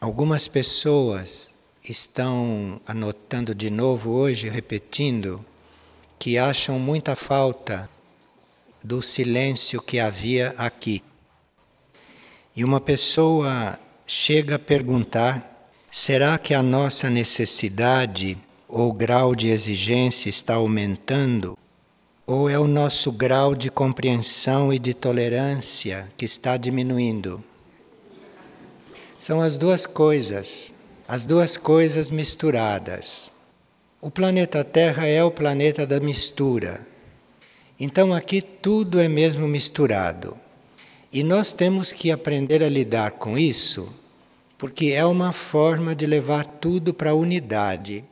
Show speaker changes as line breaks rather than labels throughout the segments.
Algumas pessoas estão anotando de novo hoje, repetindo, que acham muita falta do silêncio que havia aqui. E uma pessoa chega a perguntar: será que a nossa necessidade ou grau de exigência está aumentando? Ou é o nosso grau de compreensão e de tolerância que está diminuindo? São as duas coisas, as duas coisas misturadas. O planeta Terra é o planeta da mistura. Então aqui tudo é mesmo misturado. E nós temos que aprender a lidar com isso, porque é uma forma de levar tudo para a unidade.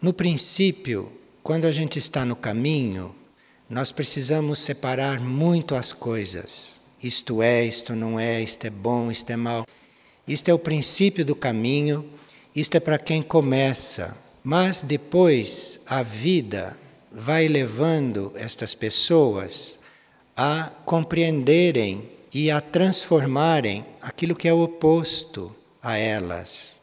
No princípio, quando a gente está no caminho, nós precisamos separar muito as coisas. Isto é, isto não é, isto é bom, isto é mal. Isto é o princípio do caminho, isto é para quem começa. Mas depois a vida vai levando estas pessoas a compreenderem e a transformarem aquilo que é o oposto a elas.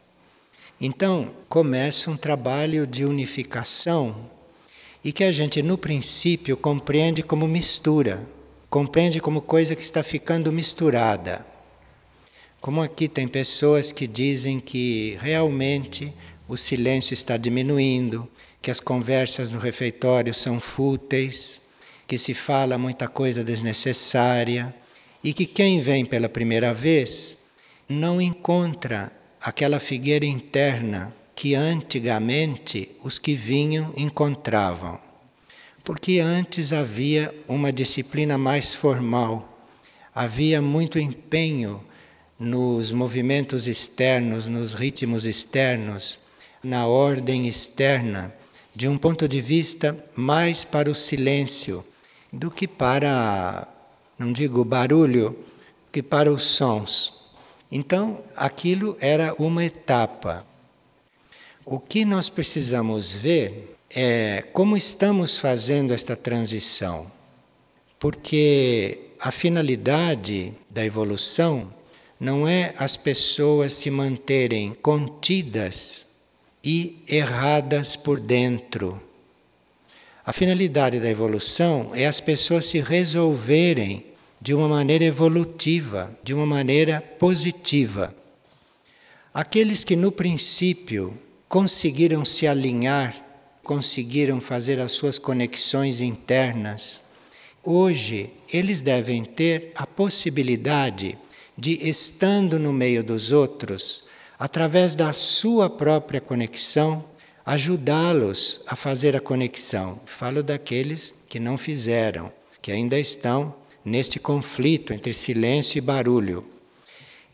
Então começa um trabalho de unificação e que a gente no princípio compreende como mistura, compreende como coisa que está ficando misturada. Como aqui tem pessoas que dizem que realmente o silêncio está diminuindo, que as conversas no refeitório são fúteis, que se fala muita coisa desnecessária e que quem vem pela primeira vez não encontra aquela figueira interna que antigamente os que vinham encontravam. Porque antes havia uma disciplina mais formal, havia muito empenho nos movimentos externos, nos ritmos externos, na ordem externa, de um ponto de vista mais para o silêncio do que para, não digo barulho, que para os sons. Então, aquilo era uma etapa. O que nós precisamos ver é como estamos fazendo esta transição. Porque a finalidade da evolução não é as pessoas se manterem contidas e erradas por dentro. A finalidade da evolução é as pessoas se resolverem de uma maneira evolutiva, de uma maneira positiva. Aqueles que no princípio conseguiram se alinhar, conseguiram fazer as suas conexões internas, hoje eles devem ter a possibilidade de estando no meio dos outros, através da sua própria conexão, ajudá-los a fazer a conexão. Falo daqueles que não fizeram, que ainda estão neste conflito entre silêncio e barulho.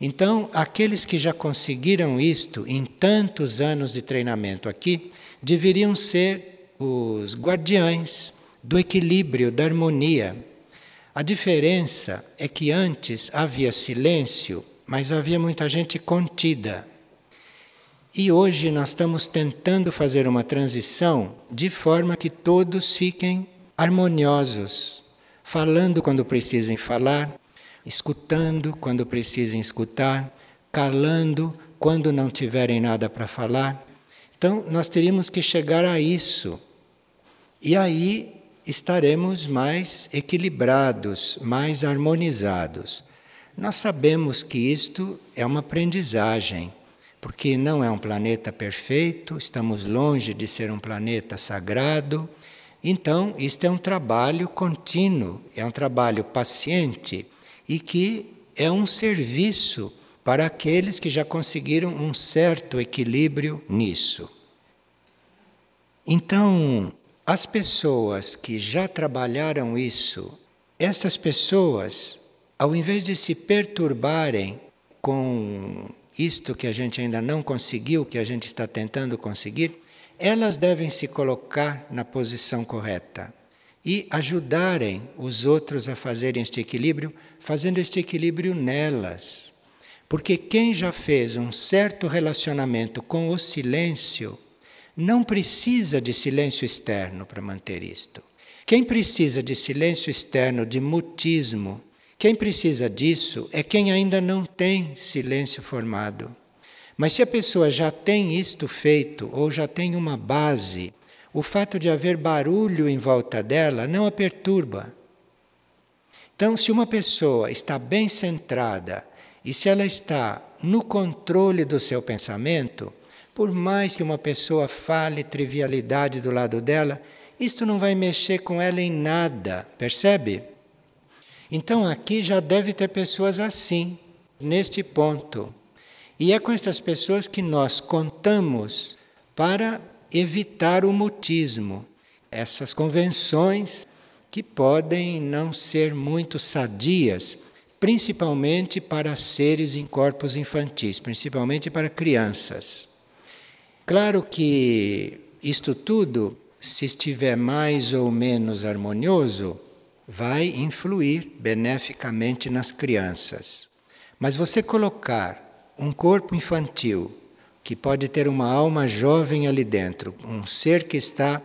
Então, aqueles que já conseguiram isto em tantos anos de treinamento aqui, deveriam ser os guardiães do equilíbrio, da harmonia a diferença é que antes havia silêncio, mas havia muita gente contida. E hoje nós estamos tentando fazer uma transição de forma que todos fiquem harmoniosos, falando quando precisem falar, escutando quando precisem escutar, calando quando não tiverem nada para falar. Então, nós teríamos que chegar a isso. E aí estaremos mais equilibrados, mais harmonizados. Nós sabemos que isto é uma aprendizagem, porque não é um planeta perfeito, estamos longe de ser um planeta sagrado. Então, isto é um trabalho contínuo, é um trabalho paciente e que é um serviço para aqueles que já conseguiram um certo equilíbrio nisso. Então, as pessoas que já trabalharam isso, estas pessoas, ao invés de se perturbarem com isto que a gente ainda não conseguiu, que a gente está tentando conseguir, elas devem se colocar na posição correta e ajudarem os outros a fazerem este equilíbrio, fazendo este equilíbrio nelas. Porque quem já fez um certo relacionamento com o silêncio, não precisa de silêncio externo para manter isto. Quem precisa de silêncio externo, de mutismo, quem precisa disso é quem ainda não tem silêncio formado. Mas se a pessoa já tem isto feito ou já tem uma base, o fato de haver barulho em volta dela não a perturba. Então, se uma pessoa está bem centrada e se ela está no controle do seu pensamento, por mais que uma pessoa fale trivialidade do lado dela, isto não vai mexer com ela em nada, percebe? Então aqui já deve ter pessoas assim, neste ponto. E é com estas pessoas que nós contamos para evitar o mutismo, essas convenções que podem não ser muito sadias, principalmente para seres em corpos infantis, principalmente para crianças. Claro que isto tudo, se estiver mais ou menos harmonioso, vai influir beneficamente nas crianças. Mas você colocar um corpo infantil, que pode ter uma alma jovem ali dentro, um ser que está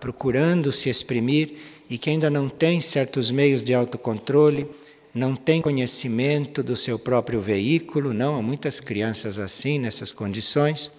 procurando se exprimir e que ainda não tem certos meios de autocontrole, não tem conhecimento do seu próprio veículo, não, há muitas crianças assim, nessas condições.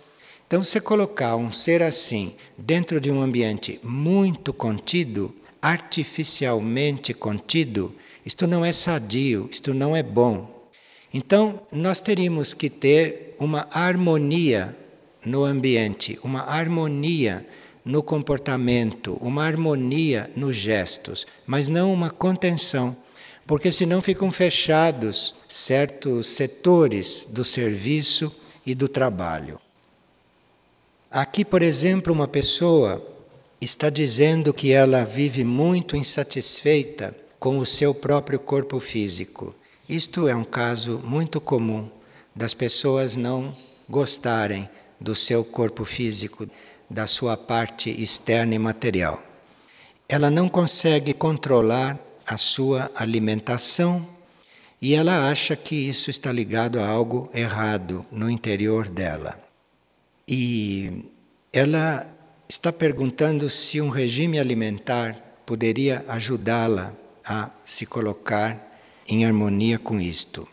Então, se colocar um ser assim dentro de um ambiente muito contido, artificialmente contido, isto não é sadio, isto não é bom. Então, nós teríamos que ter uma harmonia no ambiente, uma harmonia no comportamento, uma harmonia nos gestos, mas não uma contenção, porque senão ficam fechados certos setores do serviço e do trabalho. Aqui, por exemplo, uma pessoa está dizendo que ela vive muito insatisfeita com o seu próprio corpo físico. Isto é um caso muito comum das pessoas não gostarem do seu corpo físico, da sua parte externa e material. Ela não consegue controlar a sua alimentação e ela acha que isso está ligado a algo errado no interior dela. E ela está perguntando se um regime alimentar poderia ajudá-la a se colocar em harmonia com isto.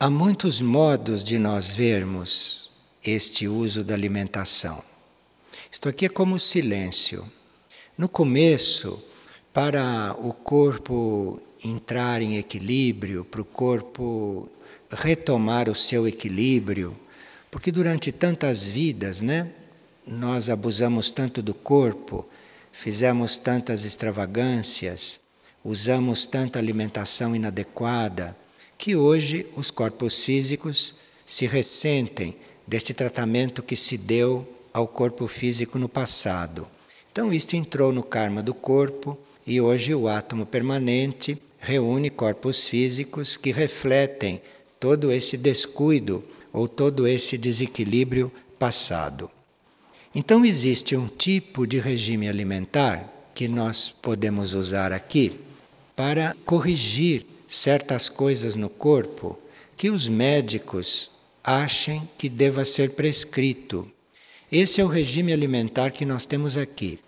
Há muitos modos de nós vermos este uso da alimentação. Isto aqui é como silêncio. No começo, para o corpo entrar em equilíbrio, para o corpo retomar o seu equilíbrio, porque durante tantas vidas, né, nós abusamos tanto do corpo, fizemos tantas extravagâncias, usamos tanta alimentação inadequada, que hoje os corpos físicos se ressentem deste tratamento que se deu ao corpo físico no passado. Então, isto entrou no karma do corpo e hoje o átomo permanente reúne corpos físicos que refletem todo esse descuido ou todo esse desequilíbrio passado. Então, existe um tipo de regime alimentar que nós podemos usar aqui para corrigir certas coisas no corpo que os médicos achem que deva ser prescrito. Esse é o regime alimentar que nós temos aqui.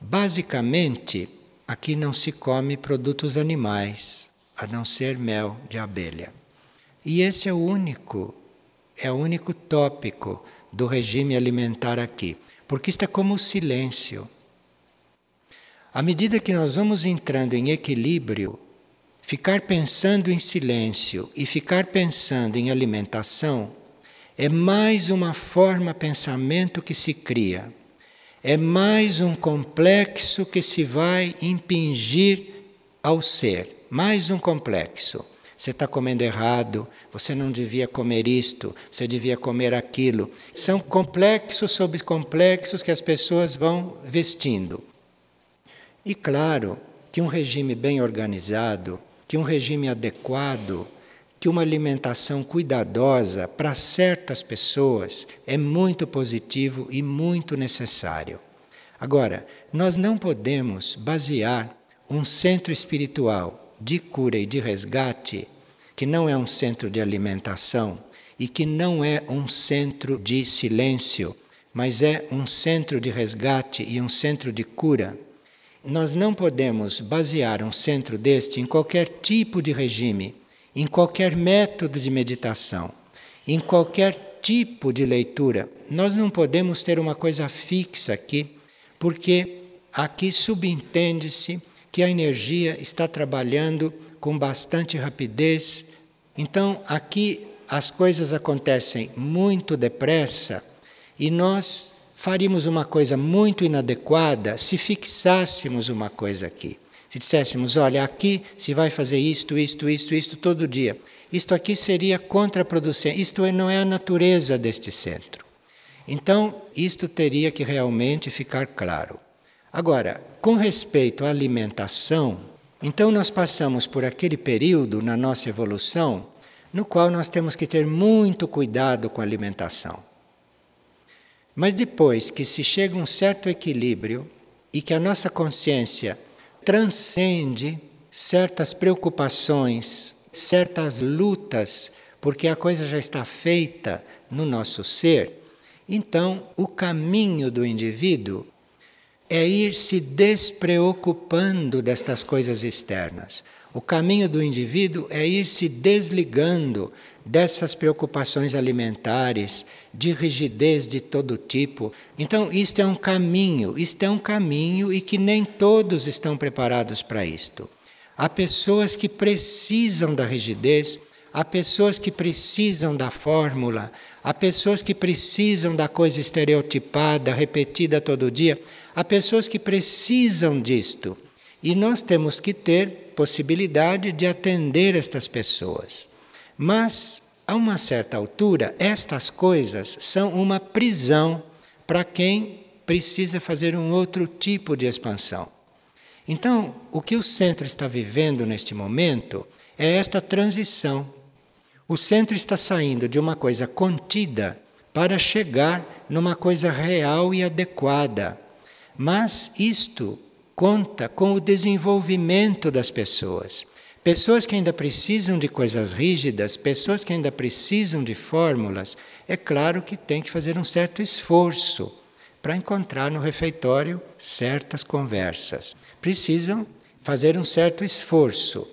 Basicamente, aqui não se come produtos animais, a não ser mel de abelha. E esse é o único é o único tópico do regime alimentar aqui, porque está como o silêncio. À medida que nós vamos entrando em equilíbrio, ficar pensando em silêncio e ficar pensando em alimentação é mais uma forma pensamento que se cria. É mais um complexo que se vai impingir ao ser, mais um complexo você está comendo errado, você não devia comer isto, você devia comer aquilo. São complexos sobre complexos que as pessoas vão vestindo. E claro que um regime bem organizado, que um regime adequado, que uma alimentação cuidadosa para certas pessoas é muito positivo e muito necessário. Agora, nós não podemos basear um centro espiritual de cura e de resgate, que não é um centro de alimentação e que não é um centro de silêncio, mas é um centro de resgate e um centro de cura. Nós não podemos basear um centro deste em qualquer tipo de regime, em qualquer método de meditação, em qualquer tipo de leitura. Nós não podemos ter uma coisa fixa aqui, porque aqui subentende-se que a energia está trabalhando com bastante rapidez. Então, aqui as coisas acontecem muito depressa e nós faríamos uma coisa muito inadequada se fixássemos uma coisa aqui. Se disséssemos, olha, aqui se vai fazer isto, isto, isto, isto todo dia. Isto aqui seria contraproducente. Isto é, não é a natureza deste centro. Então, isto teria que realmente ficar claro. Agora, com respeito à alimentação, então nós passamos por aquele período na nossa evolução no qual nós temos que ter muito cuidado com a alimentação. Mas depois que se chega a um certo equilíbrio e que a nossa consciência transcende certas preocupações, certas lutas, porque a coisa já está feita no nosso ser, então o caminho do indivíduo é ir se despreocupando destas coisas externas. O caminho do indivíduo é ir se desligando dessas preocupações alimentares, de rigidez de todo tipo. Então, isto é um caminho, isto é um caminho e que nem todos estão preparados para isto. Há pessoas que precisam da rigidez, há pessoas que precisam da fórmula, há pessoas que precisam da coisa estereotipada, repetida todo dia. Há pessoas que precisam disto e nós temos que ter possibilidade de atender estas pessoas. Mas, a uma certa altura, estas coisas são uma prisão para quem precisa fazer um outro tipo de expansão. Então, o que o centro está vivendo neste momento é esta transição. O centro está saindo de uma coisa contida para chegar numa coisa real e adequada mas isto conta com o desenvolvimento das pessoas. Pessoas que ainda precisam de coisas rígidas, pessoas que ainda precisam de fórmulas, é claro que tem que fazer um certo esforço para encontrar no refeitório certas conversas. Precisam fazer um certo esforço.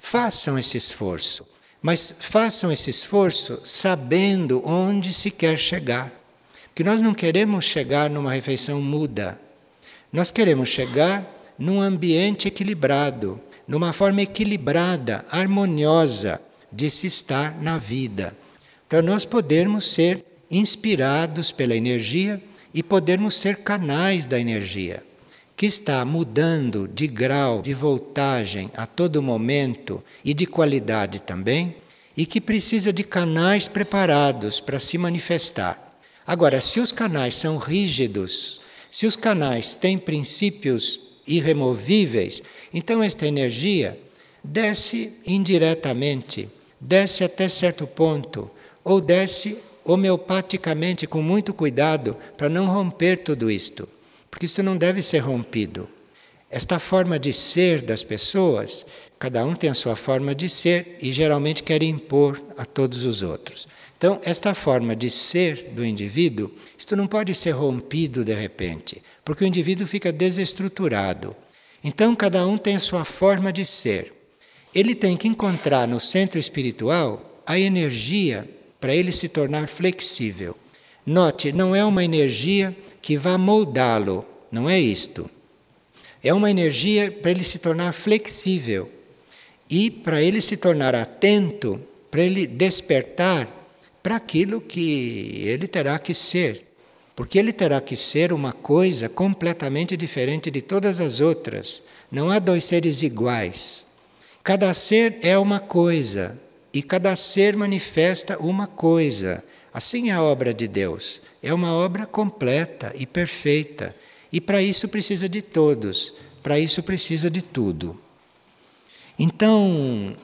Façam esse esforço, mas façam esse esforço sabendo onde se quer chegar. Porque nós não queremos chegar numa refeição muda. Nós queremos chegar num ambiente equilibrado, numa forma equilibrada, harmoniosa de se estar na vida, para nós podermos ser inspirados pela energia e podermos ser canais da energia, que está mudando de grau, de voltagem a todo momento e de qualidade também, e que precisa de canais preparados para se manifestar. Agora, se os canais são rígidos, se os canais têm princípios irremovíveis, então esta energia desce indiretamente, desce até certo ponto, ou desce homeopaticamente com muito cuidado para não romper tudo isto, porque isto não deve ser rompido. Esta forma de ser das pessoas, cada um tem a sua forma de ser e geralmente quer impor a todos os outros. Então, esta forma de ser do indivíduo, isto não pode ser rompido de repente, porque o indivíduo fica desestruturado. Então, cada um tem a sua forma de ser. Ele tem que encontrar no centro espiritual a energia para ele se tornar flexível. Note, não é uma energia que vá moldá-lo, não é isto. É uma energia para ele se tornar flexível e para ele se tornar atento, para ele despertar para aquilo que ele terá que ser. Porque ele terá que ser uma coisa completamente diferente de todas as outras. Não há dois seres iguais. Cada ser é uma coisa e cada ser manifesta uma coisa. Assim é a obra de Deus. É uma obra completa e perfeita. E para isso precisa de todos, para isso precisa de tudo. Então,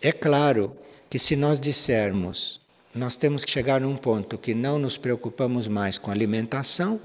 é claro que se nós dissermos nós temos que chegar num ponto que não nos preocupamos mais com alimentação.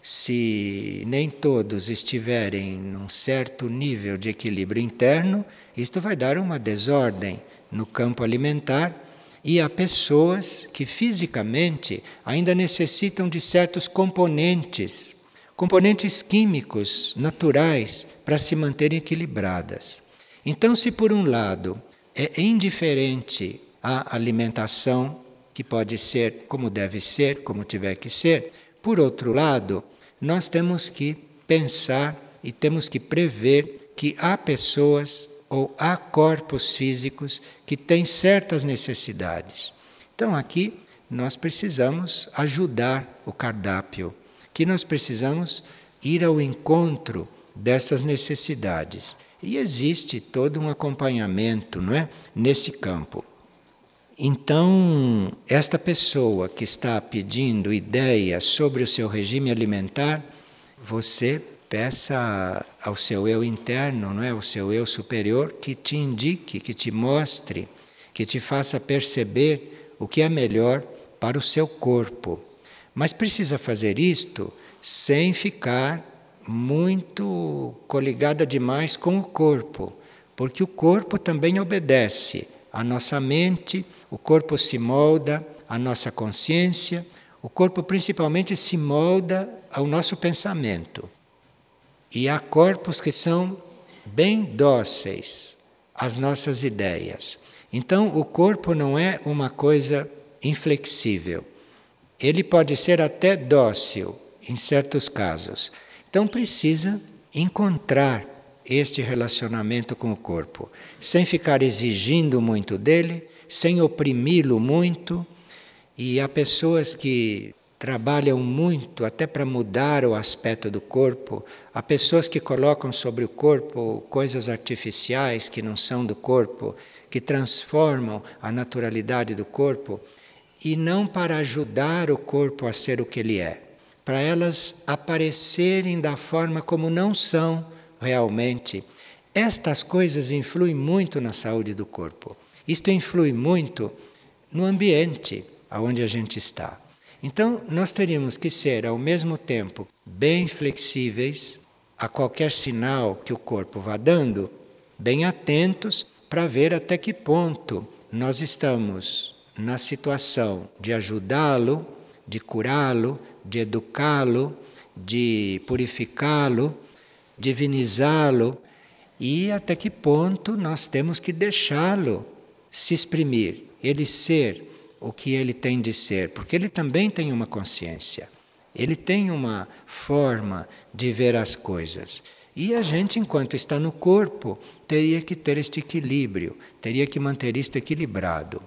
Se nem todos estiverem num certo nível de equilíbrio interno, isto vai dar uma desordem no campo alimentar e há pessoas que fisicamente ainda necessitam de certos componentes, componentes químicos naturais para se manterem equilibradas. Então, se por um lado é indiferente a alimentação que pode ser como deve ser, como tiver que ser. Por outro lado, nós temos que pensar e temos que prever que há pessoas ou há corpos físicos que têm certas necessidades. Então aqui nós precisamos ajudar o cardápio, que nós precisamos ir ao encontro dessas necessidades. E existe todo um acompanhamento, não é, nesse campo. Então, esta pessoa que está pedindo ideias sobre o seu regime alimentar, você peça ao seu eu interno, não é, ao seu eu superior que te indique, que te mostre, que te faça perceber o que é melhor para o seu corpo. Mas precisa fazer isto sem ficar muito coligada demais com o corpo, porque o corpo também obedece à nossa mente, o corpo se molda à nossa consciência, o corpo principalmente se molda ao nosso pensamento. E há corpos que são bem dóceis às nossas ideias. Então, o corpo não é uma coisa inflexível. Ele pode ser até dócil em certos casos. Então, precisa encontrar este relacionamento com o corpo, sem ficar exigindo muito dele, sem oprimi-lo muito. E há pessoas que trabalham muito até para mudar o aspecto do corpo. Há pessoas que colocam sobre o corpo coisas artificiais que não são do corpo, que transformam a naturalidade do corpo e não para ajudar o corpo a ser o que ele é, para elas aparecerem da forma como não são realmente. Estas coisas influem muito na saúde do corpo. Isto influi muito no ambiente onde a gente está. Então, nós teríamos que ser, ao mesmo tempo, bem flexíveis a qualquer sinal que o corpo vá dando, bem atentos para ver até que ponto nós estamos na situação de ajudá-lo, de curá-lo, de educá-lo, de purificá-lo, divinizá-lo e até que ponto nós temos que deixá-lo se exprimir, ele ser o que ele tem de ser, porque ele também tem uma consciência, ele tem uma forma de ver as coisas. E a gente, enquanto está no corpo, teria que ter este equilíbrio, teria que manter isto equilibrado.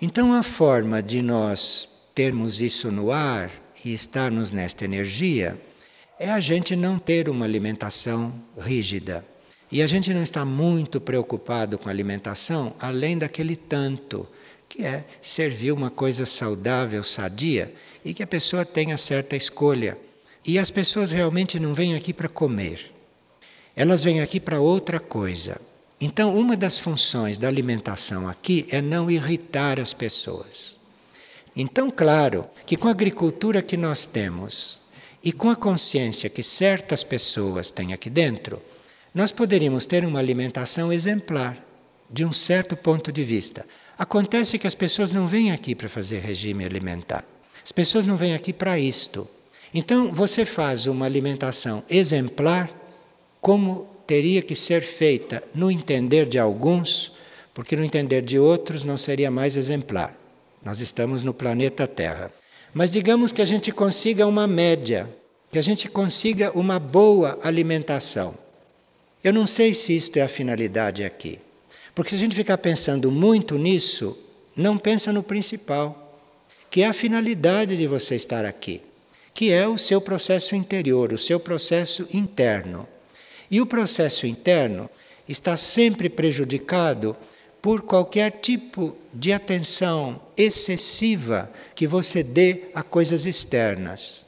Então, a forma de nós termos isso no ar e estarmos nesta energia é a gente não ter uma alimentação rígida. E a gente não está muito preocupado com a alimentação além daquele tanto que é servir uma coisa saudável, sadia, e que a pessoa tenha certa escolha. E as pessoas realmente não vêm aqui para comer, elas vêm aqui para outra coisa. Então, uma das funções da alimentação aqui é não irritar as pessoas. Então, claro que com a agricultura que nós temos e com a consciência que certas pessoas têm aqui dentro, nós poderíamos ter uma alimentação exemplar, de um certo ponto de vista. Acontece que as pessoas não vêm aqui para fazer regime alimentar. As pessoas não vêm aqui para isto. Então, você faz uma alimentação exemplar, como teria que ser feita no entender de alguns, porque no entender de outros não seria mais exemplar. Nós estamos no planeta Terra. Mas digamos que a gente consiga uma média, que a gente consiga uma boa alimentação. Eu não sei se isto é a finalidade aqui. Porque se a gente ficar pensando muito nisso, não pensa no principal, que é a finalidade de você estar aqui, que é o seu processo interior, o seu processo interno. E o processo interno está sempre prejudicado por qualquer tipo de atenção excessiva que você dê a coisas externas.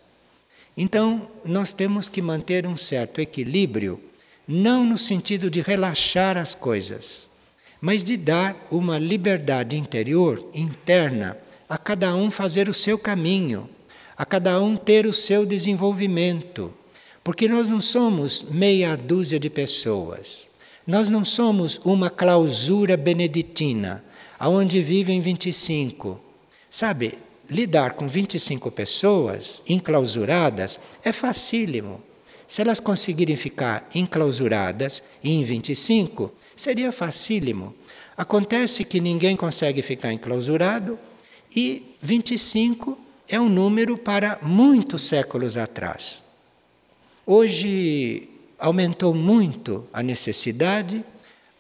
Então, nós temos que manter um certo equilíbrio, não no sentido de relaxar as coisas, mas de dar uma liberdade interior, interna, a cada um fazer o seu caminho, a cada um ter o seu desenvolvimento. Porque nós não somos meia dúzia de pessoas. Nós não somos uma clausura beneditina, aonde vivem 25. Sabe, lidar com 25 pessoas enclausuradas é facílimo. Se elas conseguirem ficar enclausuradas em 25, seria facílimo. Acontece que ninguém consegue ficar enclausurado E 25 é um número para muitos séculos atrás. Hoje aumentou muito a necessidade,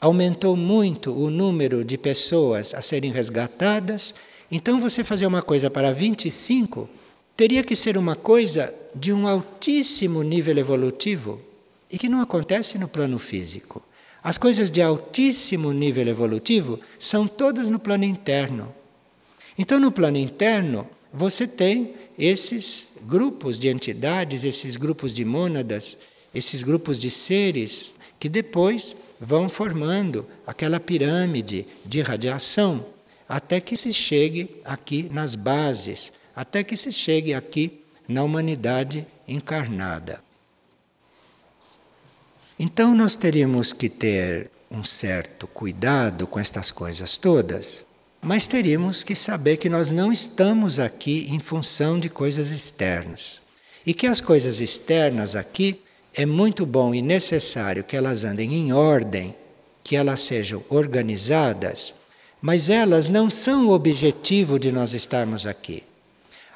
aumentou muito o número de pessoas a serem resgatadas. Então, você fazer uma coisa para 25 teria que ser uma coisa de um altíssimo nível evolutivo e que não acontece no plano físico. As coisas de altíssimo nível evolutivo são todas no plano interno. Então, no plano interno, você tem esses grupos de entidades, esses grupos de mônadas, esses grupos de seres que depois vão formando aquela pirâmide de radiação até que se chegue aqui nas bases, até que se chegue aqui na humanidade encarnada. Então nós teríamos que ter um certo cuidado com estas coisas todas, mas teríamos que saber que nós não estamos aqui em função de coisas externas. E que as coisas externas aqui é muito bom e necessário que elas andem em ordem, que elas sejam organizadas, mas elas não são o objetivo de nós estarmos aqui.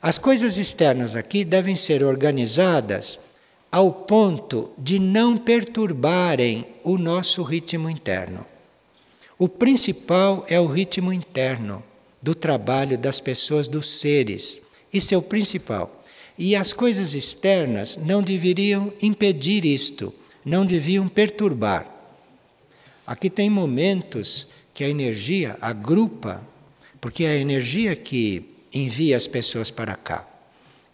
As coisas externas aqui devem ser organizadas ao ponto de não perturbarem o nosso ritmo interno. O principal é o ritmo interno do trabalho das pessoas, dos seres. Isso é o principal. E as coisas externas não deveriam impedir isto, não deviam perturbar. Aqui tem momentos que a energia agrupa, porque é a energia que envia as pessoas para cá.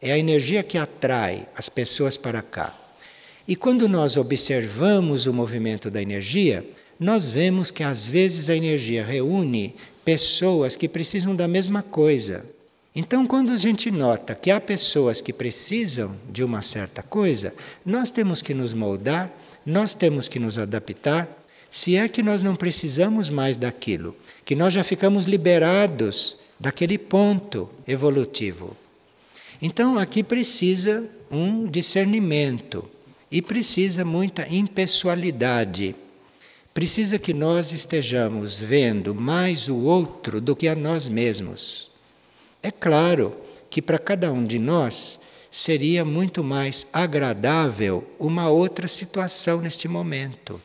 É a energia que atrai as pessoas para cá. E quando nós observamos o movimento da energia, nós vemos que às vezes a energia reúne pessoas que precisam da mesma coisa. Então, quando a gente nota que há pessoas que precisam de uma certa coisa, nós temos que nos moldar, nós temos que nos adaptar, se é que nós não precisamos mais daquilo, que nós já ficamos liberados daquele ponto evolutivo. Então aqui precisa um discernimento e precisa muita impessoalidade. Precisa que nós estejamos vendo mais o outro do que a nós mesmos. É claro que para cada um de nós seria muito mais agradável uma outra situação neste momento.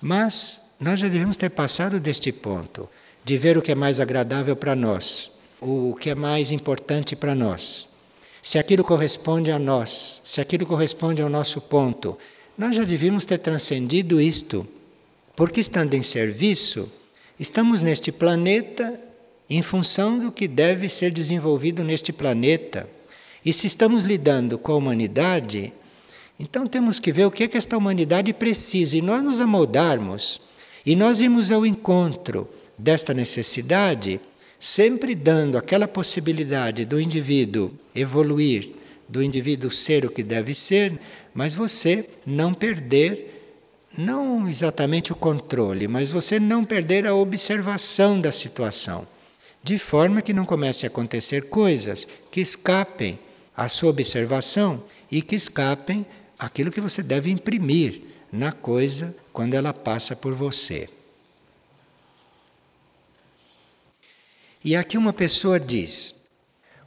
Mas nós já devemos ter passado deste ponto de ver o que é mais agradável para nós, o que é mais importante para nós se aquilo corresponde a nós, se aquilo corresponde ao nosso ponto. Nós já devíamos ter transcendido isto, porque estando em serviço, estamos neste planeta em função do que deve ser desenvolvido neste planeta. E se estamos lidando com a humanidade, então temos que ver o que é que esta humanidade precisa e nós nos amoldarmos. E nós irmos ao encontro desta necessidade sempre dando aquela possibilidade do indivíduo evoluir, do indivíduo ser o que deve ser, mas você não perder, não exatamente o controle, mas você não perder a observação da situação, de forma que não comece a acontecer coisas que escapem à sua observação e que escapem aquilo que você deve imprimir na coisa quando ela passa por você. E aqui uma pessoa diz: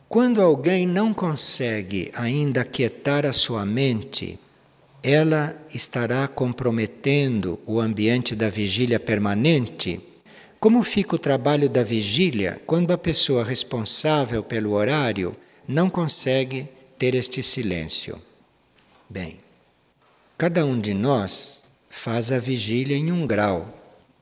quando alguém não consegue ainda quietar a sua mente, ela estará comprometendo o ambiente da vigília permanente? Como fica o trabalho da vigília quando a pessoa responsável pelo horário não consegue ter este silêncio? Bem, cada um de nós faz a vigília em um grau.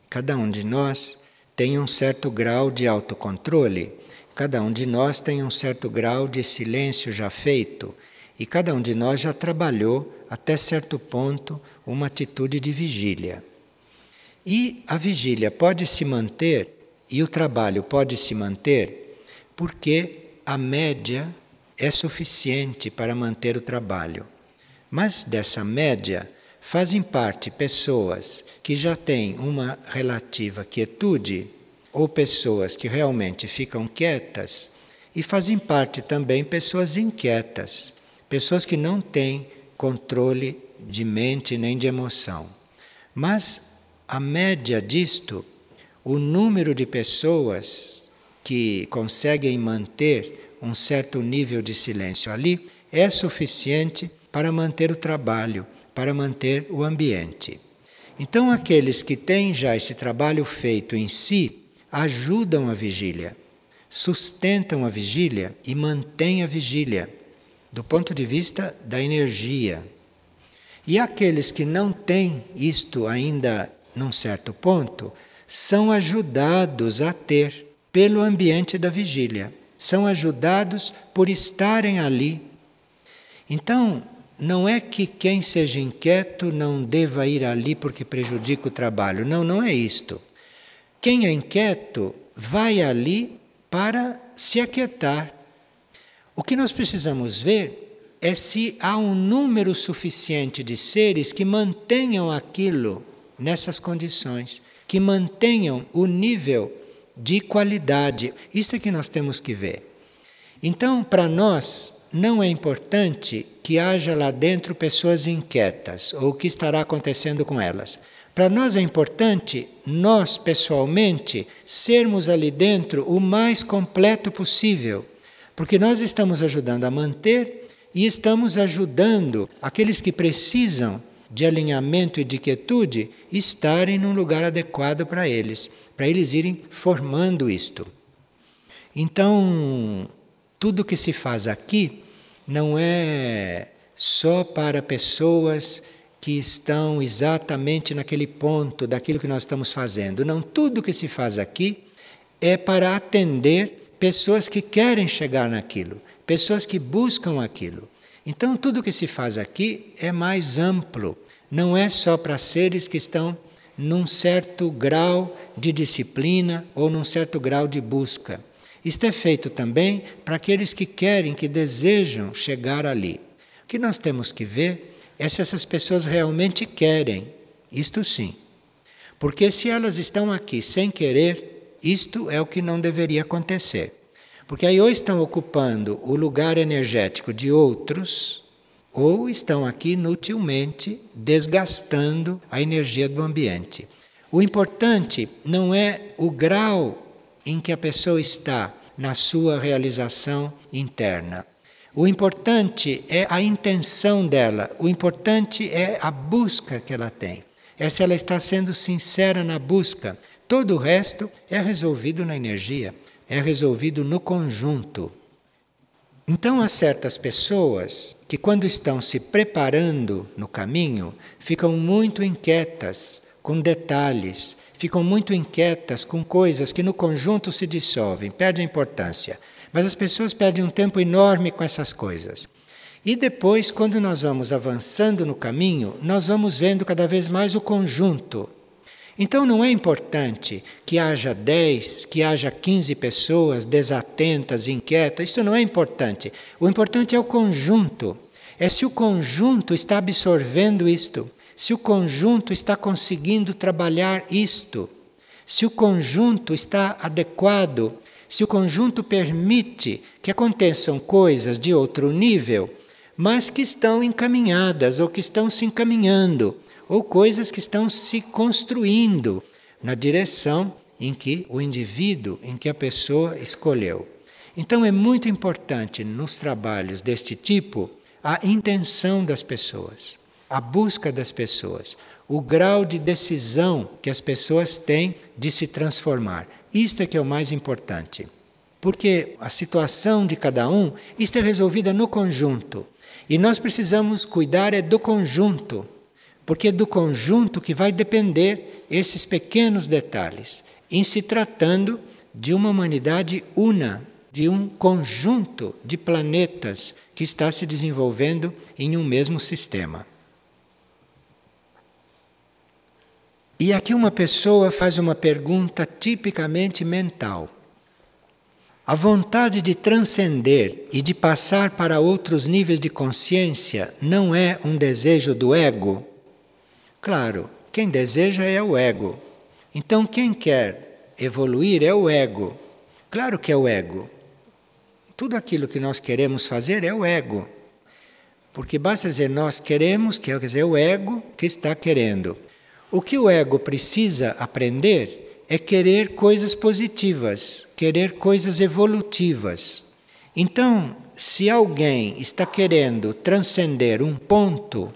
Cada um de nós tem um certo grau de autocontrole, cada um de nós tem um certo grau de silêncio já feito, e cada um de nós já trabalhou até certo ponto uma atitude de vigília. E a vigília pode se manter e o trabalho pode se manter porque a média é suficiente para manter o trabalho. Mas dessa média, fazem parte pessoas que já têm uma relativa quietude ou pessoas que realmente ficam quietas e fazem parte também pessoas inquietas, pessoas que não têm controle de mente nem de emoção. Mas a média disto, o número de pessoas que conseguem manter um certo nível de silêncio ali é suficiente para manter o trabalho, para manter o ambiente. Então, aqueles que têm já esse trabalho feito em si ajudam a vigília, sustentam a vigília e mantêm a vigília, do ponto de vista da energia. E aqueles que não têm isto ainda num certo ponto, são ajudados a ter pelo ambiente da vigília, são ajudados por estarem ali. Então, não é que quem seja inquieto não deva ir ali porque prejudica o trabalho. Não, não é isto. Quem é inquieto vai ali para se aquietar. O que nós precisamos ver é se há um número suficiente de seres que mantenham aquilo nessas condições, que mantenham o nível de qualidade. Isto é que nós temos que ver. Então, para nós, não é importante que haja lá dentro pessoas inquietas ou o que estará acontecendo com elas. Para nós é importante, nós pessoalmente, sermos ali dentro o mais completo possível, porque nós estamos ajudando a manter e estamos ajudando aqueles que precisam de alinhamento e de quietude estarem num lugar adequado para eles, para eles irem formando isto. Então, tudo que se faz aqui não é só para pessoas que estão exatamente naquele ponto daquilo que nós estamos fazendo. Não, tudo que se faz aqui é para atender pessoas que querem chegar naquilo, pessoas que buscam aquilo. Então, tudo que se faz aqui é mais amplo, não é só para seres que estão num certo grau de disciplina ou num certo grau de busca. Isto é feito também para aqueles que querem, que desejam chegar ali. O que nós temos que ver é se essas pessoas realmente querem, isto sim. Porque se elas estão aqui sem querer, isto é o que não deveria acontecer. Porque aí ou estão ocupando o lugar energético de outros, ou estão aqui inutilmente desgastando a energia do ambiente. O importante não é o grau em que a pessoa está na sua realização interna. O importante é a intenção dela, o importante é a busca que ela tem. É se ela está sendo sincera na busca. Todo o resto é resolvido na energia, é resolvido no conjunto. Então, há certas pessoas que, quando estão se preparando no caminho, ficam muito inquietas com detalhes, ficam muito inquietas com coisas que no conjunto se dissolvem, perdem importância. Mas as pessoas perdem um tempo enorme com essas coisas. E depois, quando nós vamos avançando no caminho, nós vamos vendo cada vez mais o conjunto. Então não é importante que haja 10, que haja 15 pessoas desatentas, inquietas, isso não é importante. O importante é o conjunto. É se o conjunto está absorvendo isto se o conjunto está conseguindo trabalhar isto, se o conjunto está adequado, se o conjunto permite que aconteçam coisas de outro nível, mas que estão encaminhadas ou que estão se encaminhando, ou coisas que estão se construindo na direção em que o indivíduo, em que a pessoa escolheu. Então é muito importante nos trabalhos deste tipo a intenção das pessoas a busca das pessoas, o grau de decisão que as pessoas têm de se transformar. Isto é que é o mais importante. Porque a situação de cada um, isto é resolvida no conjunto. E nós precisamos cuidar é do conjunto, porque é do conjunto que vai depender esses pequenos detalhes, em se tratando de uma humanidade una, de um conjunto de planetas que está se desenvolvendo em um mesmo sistema. E aqui uma pessoa faz uma pergunta tipicamente mental. A vontade de transcender e de passar para outros níveis de consciência não é um desejo do ego? Claro, quem deseja é o ego. Então, quem quer evoluir é o ego. Claro que é o ego. Tudo aquilo que nós queremos fazer é o ego. Porque basta dizer nós queremos, que é o ego que está querendo. O que o ego precisa aprender é querer coisas positivas, querer coisas evolutivas. Então, se alguém está querendo transcender um ponto,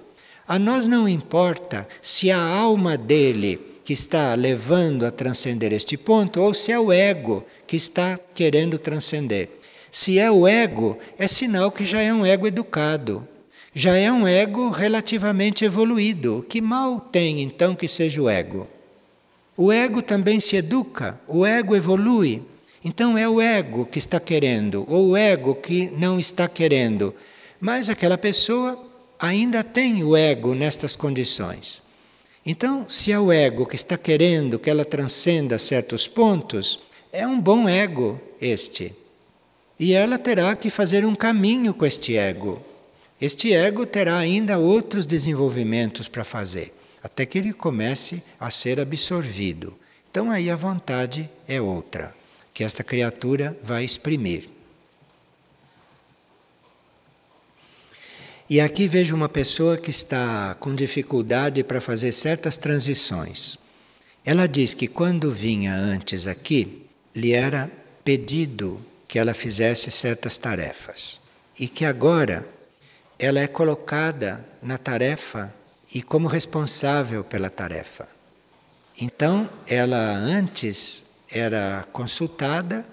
a nós não importa se a alma dele que está levando a transcender este ponto ou se é o ego que está querendo transcender. Se é o ego, é sinal que já é um ego educado, já é um ego relativamente evoluído. Que mal tem então que seja o ego? O ego também se educa, o ego evolui. Então é o ego que está querendo, ou o ego que não está querendo. Mas aquela pessoa ainda tem o ego nestas condições. Então, se é o ego que está querendo que ela transcenda certos pontos, é um bom ego este. E ela terá que fazer um caminho com este ego. Este ego terá ainda outros desenvolvimentos para fazer, até que ele comece a ser absorvido. Então aí a vontade é outra que esta criatura vai exprimir. E aqui vejo uma pessoa que está com dificuldade para fazer certas transições. Ela diz que quando vinha antes aqui, lhe era pedido que ela fizesse certas tarefas e que agora ela é colocada na tarefa e como responsável pela tarefa. Então, ela antes era consultada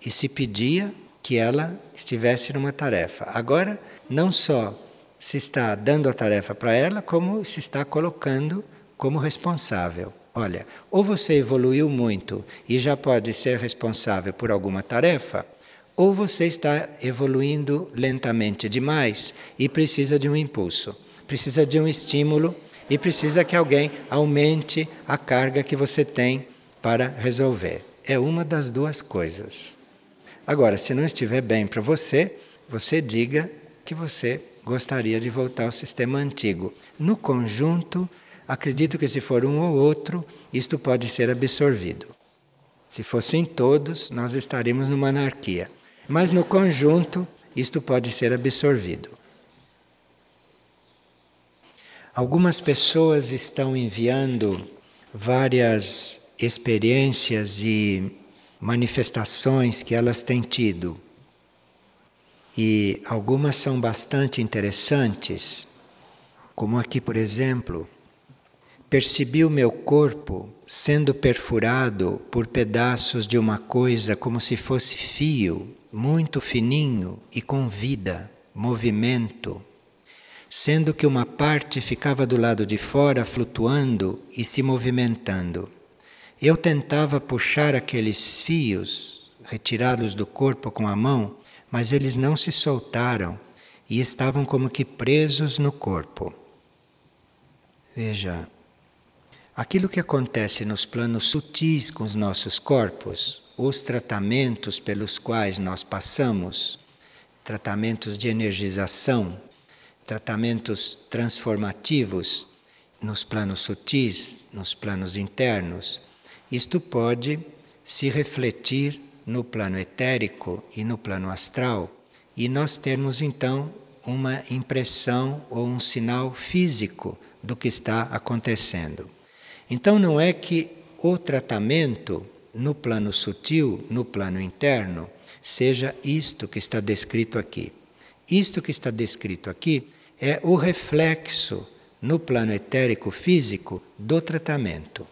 e se pedia que ela estivesse numa tarefa. Agora, não só se está dando a tarefa para ela, como se está colocando como responsável. Olha, ou você evoluiu muito e já pode ser responsável por alguma tarefa, ou você está evoluindo lentamente demais e precisa de um impulso, precisa de um estímulo e precisa que alguém aumente a carga que você tem para resolver. É uma das duas coisas. Agora, se não estiver bem para você, você diga que você gostaria de voltar ao sistema antigo. No conjunto, acredito que se for um ou outro, isto pode ser absorvido. Se fossem todos, nós estaríamos numa anarquia. Mas no conjunto, isto pode ser absorvido. Algumas pessoas estão enviando várias experiências e manifestações que elas têm tido. E algumas são bastante interessantes, como aqui, por exemplo, percebi o meu corpo sendo perfurado por pedaços de uma coisa como se fosse fio, muito fininho e com vida, movimento, sendo que uma parte ficava do lado de fora flutuando e se movimentando. Eu tentava puxar aqueles fios, retirá-los do corpo com a mão, mas eles não se soltaram e estavam como que presos no corpo. Veja, aquilo que acontece nos planos sutis com os nossos corpos, os tratamentos pelos quais nós passamos, tratamentos de energização, tratamentos transformativos nos planos sutis, nos planos internos, isto pode se refletir no plano etérico e no plano astral e nós termos então uma impressão ou um sinal físico do que está acontecendo. Então não é que o tratamento no plano sutil, no plano interno, seja isto que está descrito aqui. Isto que está descrito aqui é o reflexo no plano etérico físico do tratamento.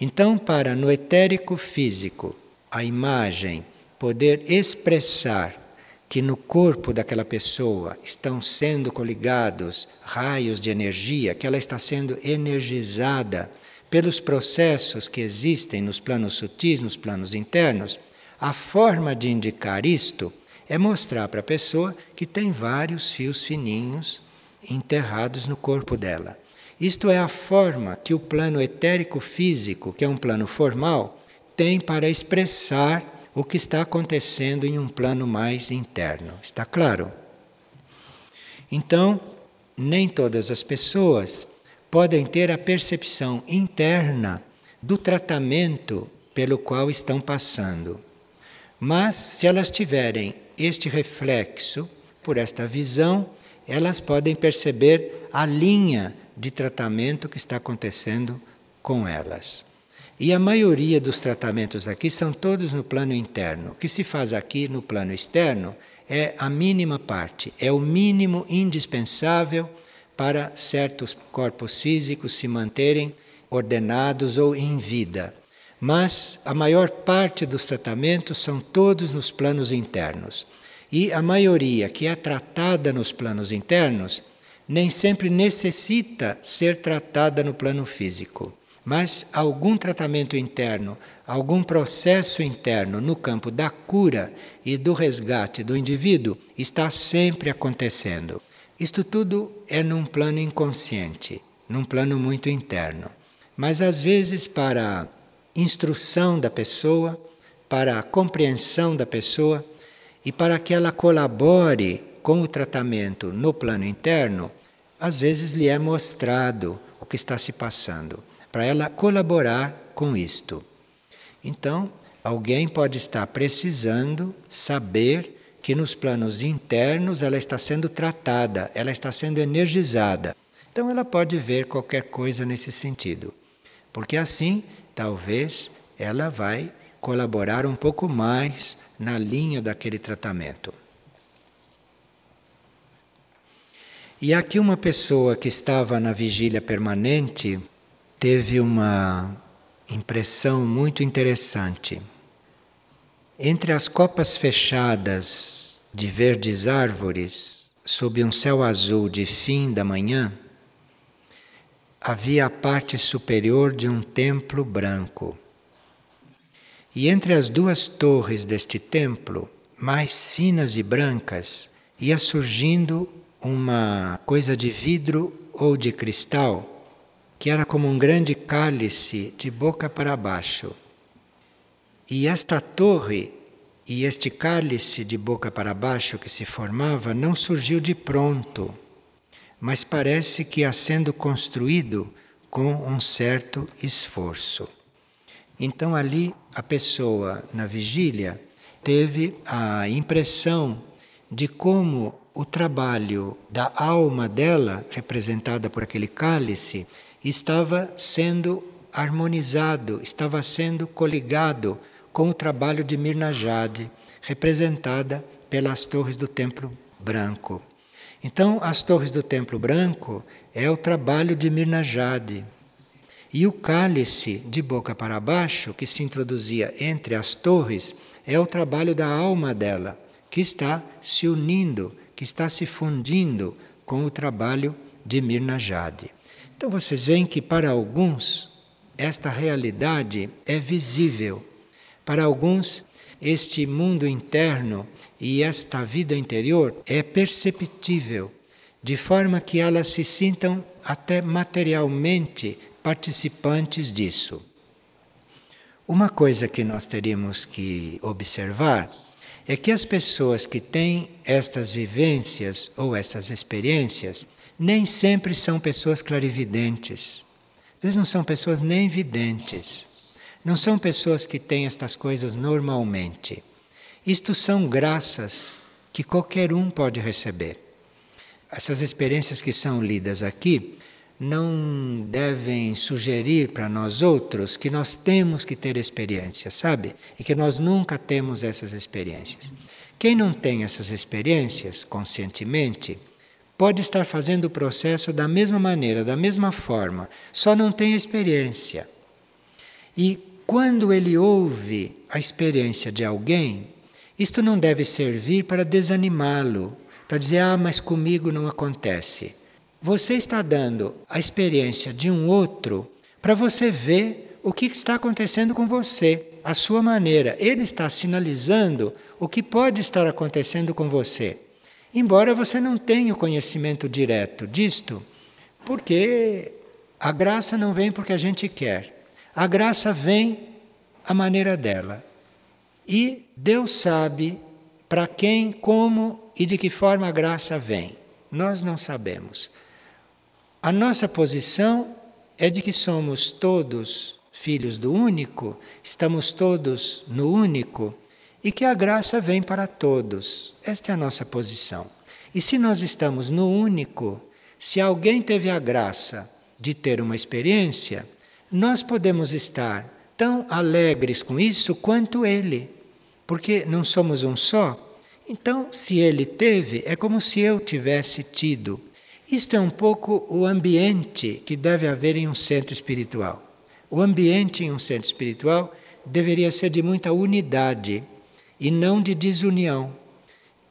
Então, para no etérico físico a imagem poder expressar que no corpo daquela pessoa estão sendo coligados raios de energia, que ela está sendo energizada pelos processos que existem nos planos sutis, nos planos internos, a forma de indicar isto é mostrar para a pessoa que tem vários fios fininhos enterrados no corpo dela. Isto é a forma que o plano etérico físico, que é um plano formal, tem para expressar o que está acontecendo em um plano mais interno. Está claro? Então, nem todas as pessoas podem ter a percepção interna do tratamento pelo qual estão passando. Mas, se elas tiverem este reflexo, por esta visão, elas podem perceber a linha de tratamento que está acontecendo com elas. E a maioria dos tratamentos aqui são todos no plano interno. O que se faz aqui no plano externo é a mínima parte, é o mínimo indispensável para certos corpos físicos se manterem ordenados ou em vida. Mas a maior parte dos tratamentos são todos nos planos internos. E a maioria que é tratada nos planos internos nem sempre necessita ser tratada no plano físico. Mas algum tratamento interno, algum processo interno no campo da cura e do resgate do indivíduo está sempre acontecendo. Isto tudo é num plano inconsciente, num plano muito interno. Mas às vezes, para a instrução da pessoa, para a compreensão da pessoa e para que ela colabore com o tratamento no plano interno, às vezes lhe é mostrado o que está se passando para ela colaborar com isto. Então, alguém pode estar precisando saber que nos planos internos ela está sendo tratada, ela está sendo energizada. Então, ela pode ver qualquer coisa nesse sentido, porque assim, talvez, ela vai colaborar um pouco mais na linha daquele tratamento. E aqui uma pessoa que estava na vigília permanente teve uma impressão muito interessante. Entre as copas fechadas de verdes árvores, sob um céu azul de fim da manhã, havia a parte superior de um templo branco. E entre as duas torres deste templo, mais finas e brancas, ia surgindo uma coisa de vidro ou de cristal que era como um grande cálice de boca para baixo. E esta torre e este cálice de boca para baixo que se formava não surgiu de pronto, mas parece que ia sendo construído com um certo esforço. Então ali a pessoa na vigília teve a impressão de como o trabalho da alma dela, representada por aquele cálice, estava sendo harmonizado, estava sendo coligado com o trabalho de Mirna Jade, representada pelas torres do Templo Branco. Então, as torres do Templo Branco é o trabalho de Mirna Jade. E o cálice de boca para baixo, que se introduzia entre as torres, é o trabalho da alma dela, que está se unindo, que está se fundindo com o trabalho de Mirna Jade. Então vocês veem que para alguns esta realidade é visível. Para alguns, este mundo interno e esta vida interior é perceptível, de forma que elas se sintam até materialmente participantes disso. Uma coisa que nós teríamos que observar é que as pessoas que têm estas vivências ou estas experiências nem sempre são pessoas clarividentes. Às vezes não são pessoas nem videntes. Não são pessoas que têm estas coisas normalmente. Isto são graças que qualquer um pode receber. Essas experiências que são lidas aqui não devem sugerir para nós outros que nós temos que ter experiências, sabe? E que nós nunca temos essas experiências. Quem não tem essas experiências conscientemente, pode estar fazendo o processo da mesma maneira, da mesma forma, só não tem experiência. E quando ele ouve a experiência de alguém, isto não deve servir para desanimá-lo, para dizer, ah, mas comigo não acontece. Você está dando a experiência de um outro para você ver o que está acontecendo com você, a sua maneira. Ele está sinalizando o que pode estar acontecendo com você. Embora você não tenha o conhecimento direto disto, porque a graça não vem porque a gente quer. A graça vem à maneira dela. E Deus sabe para quem, como e de que forma a graça vem. Nós não sabemos. A nossa posição é de que somos todos filhos do único, estamos todos no único e que a graça vem para todos. Esta é a nossa posição. E se nós estamos no único, se alguém teve a graça de ter uma experiência, nós podemos estar tão alegres com isso quanto ele, porque não somos um só. Então, se ele teve, é como se eu tivesse tido. Isto é um pouco o ambiente que deve haver em um centro espiritual. O ambiente em um centro espiritual deveria ser de muita unidade e não de desunião.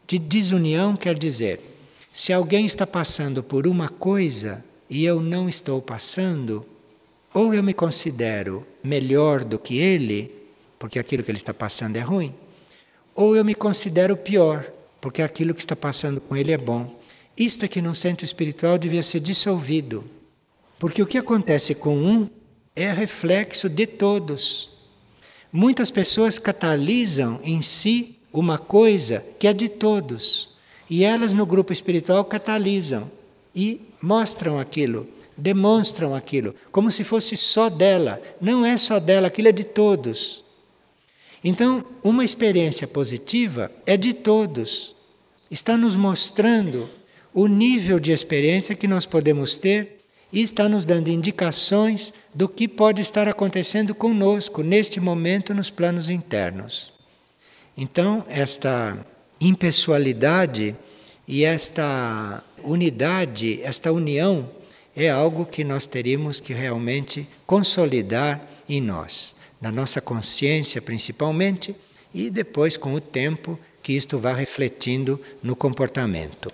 De desunião quer dizer, se alguém está passando por uma coisa e eu não estou passando, ou eu me considero melhor do que ele, porque aquilo que ele está passando é ruim, ou eu me considero pior, porque aquilo que está passando com ele é bom. Isto é que num centro espiritual devia ser dissolvido. Porque o que acontece com um é reflexo de todos. Muitas pessoas catalisam em si uma coisa que é de todos. E elas no grupo espiritual catalisam e mostram aquilo, demonstram aquilo, como se fosse só dela. Não é só dela, aquilo é de todos. Então, uma experiência positiva é de todos. Está nos mostrando o nível de experiência que nós podemos ter e está nos dando indicações do que pode estar acontecendo conosco neste momento nos planos internos. Então, esta impessoalidade e esta unidade, esta união, é algo que nós teríamos que realmente consolidar em nós, na nossa consciência principalmente, e depois, com o tempo, que isto vá refletindo no comportamento.